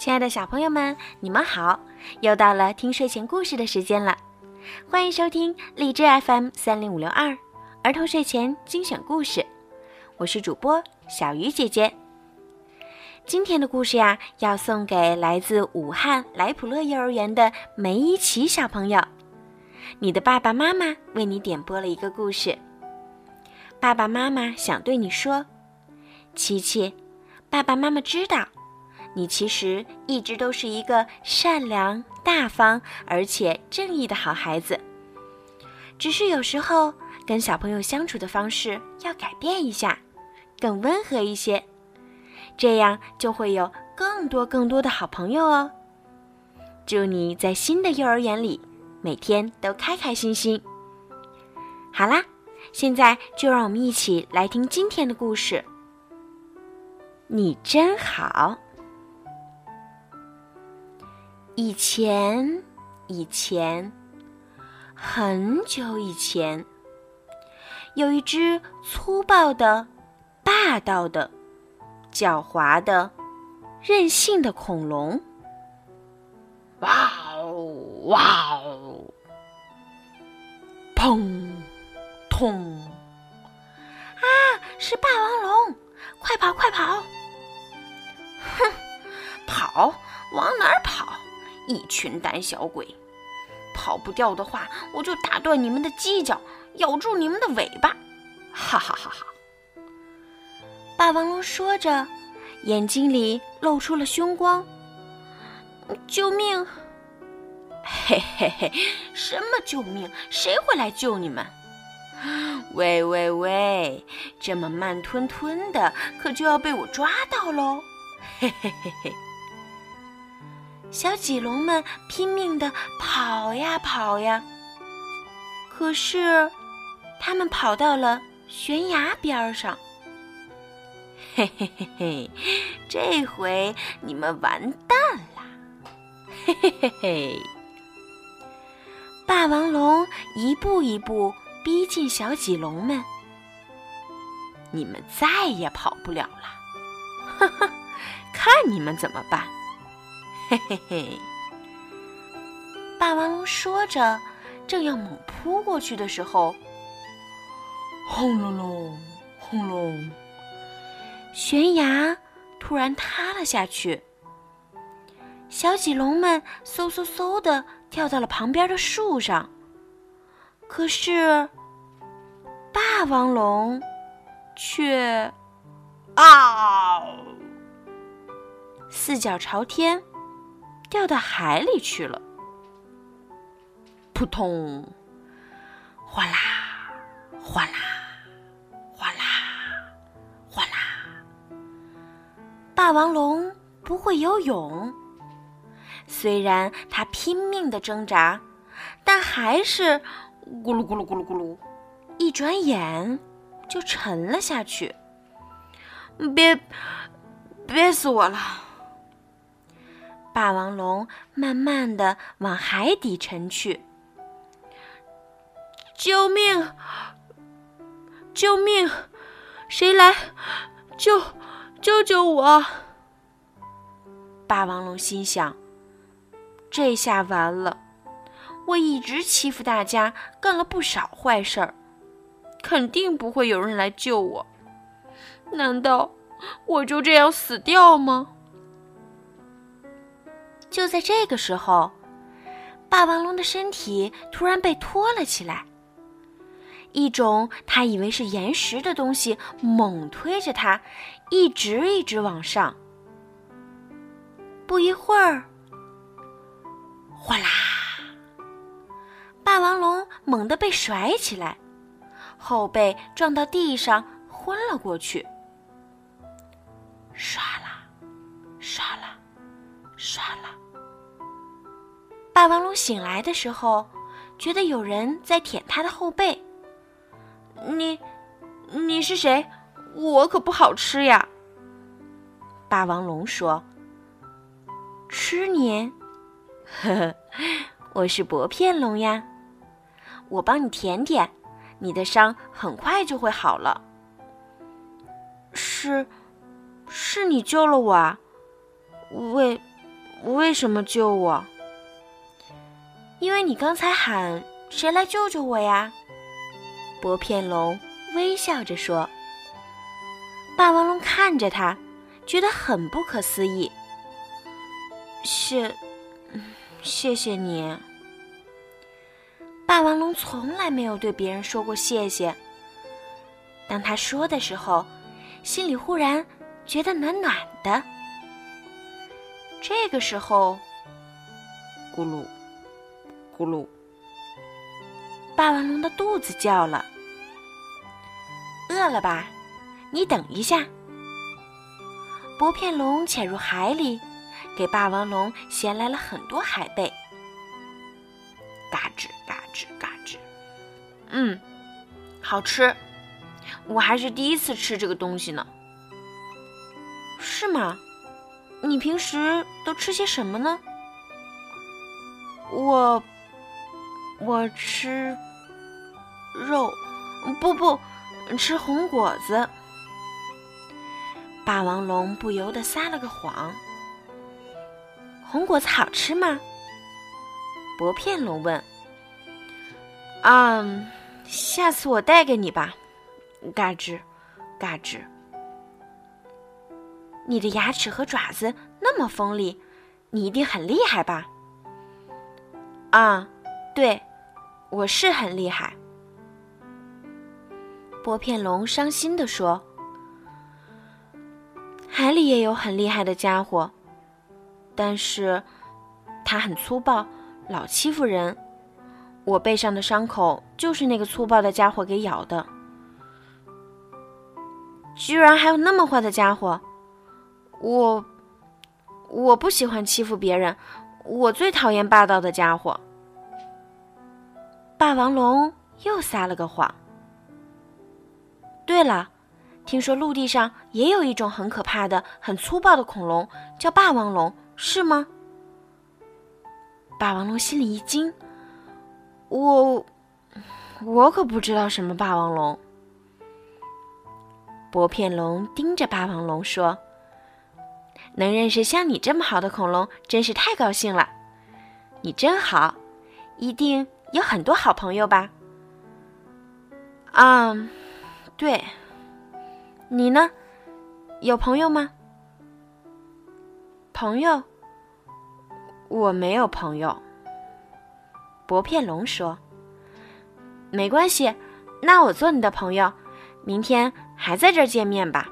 亲爱的小朋友们，你们好！又到了听睡前故事的时间了，欢迎收听荔枝 FM 三零五六二儿童睡前精选故事，我是主播小鱼姐姐。今天的故事呀，要送给来自武汉莱普乐幼儿园的梅一奇小朋友。你的爸爸妈妈为你点播了一个故事，爸爸妈妈想对你说：“琪琪，爸爸妈妈知道。”你其实一直都是一个善良、大方而且正义的好孩子，只是有时候跟小朋友相处的方式要改变一下，更温和一些，这样就会有更多更多的好朋友哦。祝你在新的幼儿园里每天都开开心心。好啦，现在就让我们一起来听今天的故事。你真好。以前，以前，很久以前，有一只粗暴的、霸道的、狡猾的、任性的恐龙。哇哦，哇哦！砰，痛！啊，是霸王龙！快跑，快跑！哼，跑，往哪儿跑？一群胆小鬼，跑不掉的话，我就打断你们的犄角，咬住你们的尾巴！哈哈哈哈！霸王龙说着，眼睛里露出了凶光。救命！嘿嘿嘿，什么救命？谁会来救你们？喂喂喂，这么慢吞吞的，可就要被我抓到喽！嘿嘿嘿嘿。小棘龙们拼命地跑呀跑呀，可是，他们跑到了悬崖边上。嘿嘿嘿嘿，这回你们完蛋了！嘿嘿嘿嘿。霸王龙一步一步逼近小棘龙们，你们再也跑不了了！哈哈，看你们怎么办！嘿嘿嘿！霸王龙说着，正要猛扑过去的时候，轰隆隆，轰隆！悬崖突然塌了下去，小棘龙们嗖嗖嗖的跳到了旁边的树上。可是，霸王龙却啊，四脚朝天。掉到海里去了。扑通！哗啦，哗啦，哗啦，哗啦。霸王龙不会游泳，虽然它拼命的挣扎，但还是咕噜咕噜咕噜咕噜，一转眼就沉了下去。憋，憋死我了！霸王龙慢慢的往海底沉去。救命！救命！谁来救救救我！霸王龙心想：这下完了，我一直欺负大家，干了不少坏事儿，肯定不会有人来救我。难道我就这样死掉吗？就在这个时候，霸王龙的身体突然被拖了起来。一种他以为是岩石的东西猛推着它，一直一直往上。不一会儿，哗啦！霸王龙猛地被甩起来，后背撞到地上，昏了过去。唰啦，唰啦，算了。霸王龙醒来的时候，觉得有人在舔他的后背。你，你是谁？我可不好吃呀。霸王龙说：“吃你？呵呵，我是薄片龙呀。我帮你舔舔，你的伤很快就会好了。是，是你救了我啊？为，为什么救我？因为你刚才喊“谁来救救我呀”，薄片龙微笑着说。霸王龙看着他，觉得很不可思议。谢，谢谢你。霸王龙从来没有对别人说过谢谢。当他说的时候，心里忽然觉得暖暖的。这个时候，咕噜，咕噜，霸王龙的肚子叫了。饿了吧？你等一下。薄片龙潜入海里，给霸王龙衔来了很多海贝。嘎吱嘎吱嘎吱，嗯，好吃。我还是第一次吃这个东西呢。是吗？你平时都吃些什么呢？我，我吃肉，不不，吃红果子。霸王龙不由得撒了个谎。红果子好吃吗？薄片龙问。嗯，下次我带给你吧。嘎吱，嘎吱。你的牙齿和爪子那么锋利，你一定很厉害吧？啊，对，我是很厉害。薄片龙伤心地说：“海里也有很厉害的家伙，但是他很粗暴，老欺负人。我背上的伤口就是那个粗暴的家伙给咬的。居然还有那么坏的家伙！”我，我不喜欢欺负别人，我最讨厌霸道的家伙。霸王龙又撒了个谎。对了，听说陆地上也有一种很可怕的、很粗暴的恐龙，叫霸王龙，是吗？霸王龙心里一惊，我，我可不知道什么霸王龙。薄片龙盯着霸王龙说。能认识像你这么好的恐龙，真是太高兴了。你真好，一定有很多好朋友吧？嗯，对。你呢？有朋友吗？朋友？我没有朋友。薄片龙说：“没关系，那我做你的朋友。明天还在这儿见面吧。”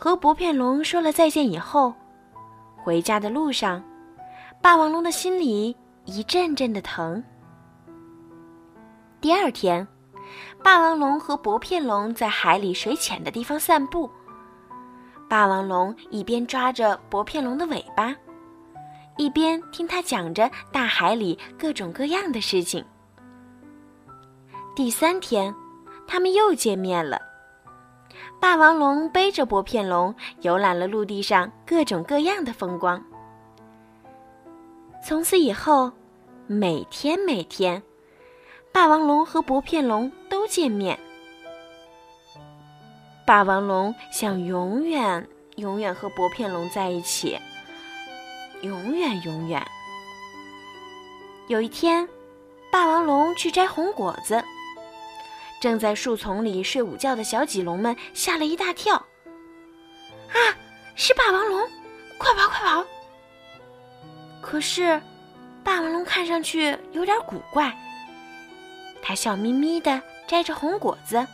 和薄片龙说了再见以后，回家的路上，霸王龙的心里一阵阵的疼。第二天，霸王龙和薄片龙在海里水浅的地方散步。霸王龙一边抓着薄片龙的尾巴，一边听他讲着大海里各种各样的事情。第三天，他们又见面了。霸王龙背着薄片龙游览了陆地上各种各样的风光。从此以后，每天每天，霸王龙和薄片龙都见面。霸王龙想永远永远和薄片龙在一起，永远永远。有一天，霸王龙去摘红果子。正在树丛里睡午觉的小棘龙们吓了一大跳。啊，是霸王龙！快跑，快跑！可是，霸王龙看上去有点古怪。他笑眯眯的摘着红果子。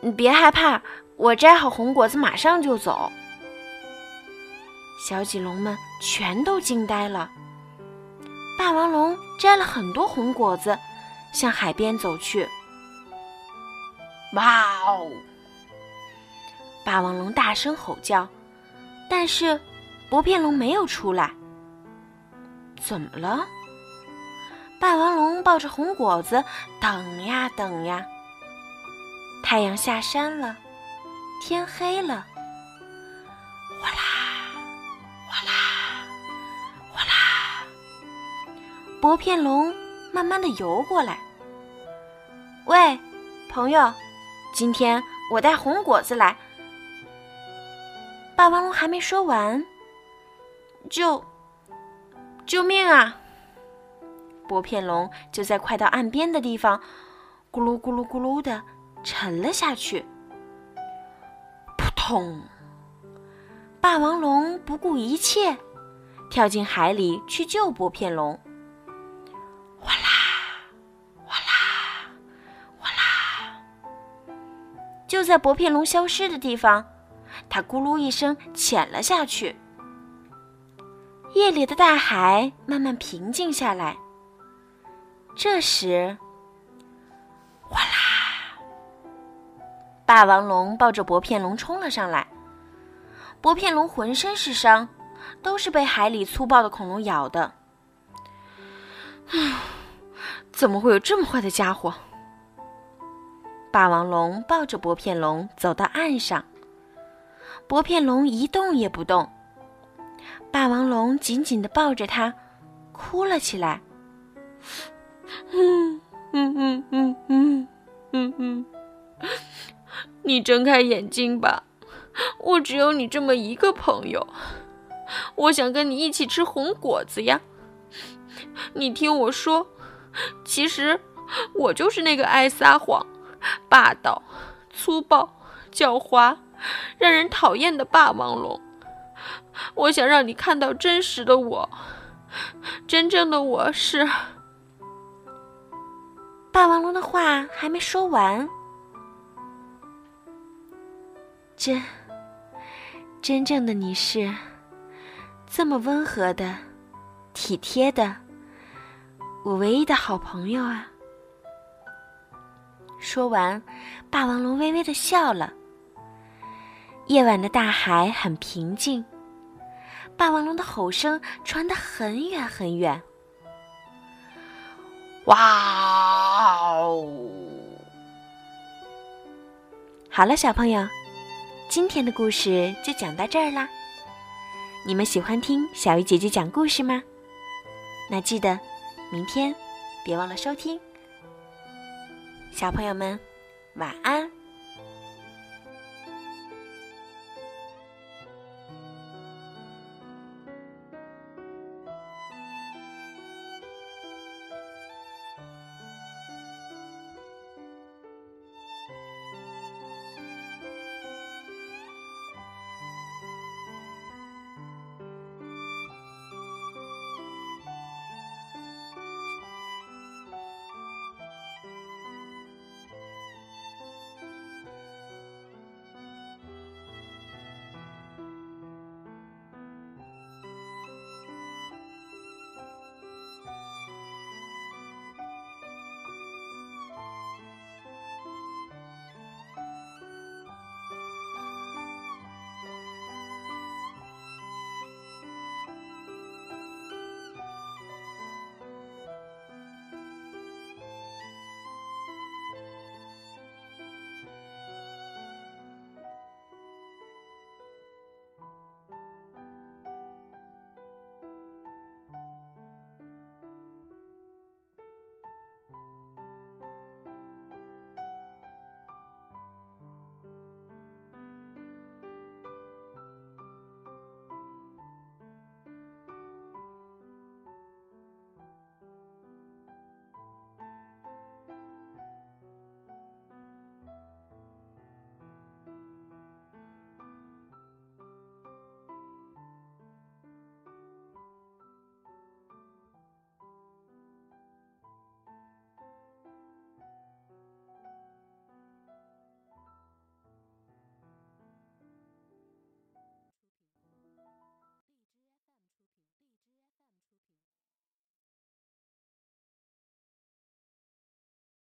你别害怕，我摘好红果子马上就走。小棘龙们全都惊呆了。霸王龙摘了很多红果子，向海边走去。哇哦！霸王龙大声吼叫，但是薄片龙没有出来。怎么了？霸王龙抱着红果子等呀等呀。太阳下山了，天黑了。哗啦，哗啦，哗啦！薄片龙慢慢的游过来。喂，朋友。今天我带红果子来。霸王龙还没说完，就救命啊！薄片龙就在快到岸边的地方，咕噜咕噜咕噜的沉了下去。扑通！霸王龙不顾一切，跳进海里去救薄片龙。在薄片龙消失的地方，它咕噜一声潜了下去。夜里的大海慢慢平静下来。这时，哗啦！霸王龙抱着薄片龙冲了上来。薄片龙浑身是伤，都是被海里粗暴的恐龙咬的。怎么会有这么坏的家伙？霸王龙抱着薄片龙走到岸上，薄片龙一动也不动。霸王龙紧紧地抱着它，哭了起来。嗯嗯嗯嗯嗯嗯嗯，你睁开眼睛吧，我只有你这么一个朋友，我想跟你一起吃红果子呀。你听我说，其实我就是那个爱撒谎、霸道、粗暴、狡猾、让人讨厌的霸王龙。我想让你看到真实的我，真正的我是。霸王龙的话还没说完，真真正的你是这么温和的、体贴的，我唯一的好朋友啊！说完，霸王龙微微的笑了。夜晚的大海很平静，霸王龙的吼声传得很远很远。哇哦！好了，小朋友，今天的故事就讲到这儿啦。你们喜欢听小鱼姐姐讲故事吗？那记得明天别忘了收听。小朋友们，晚安。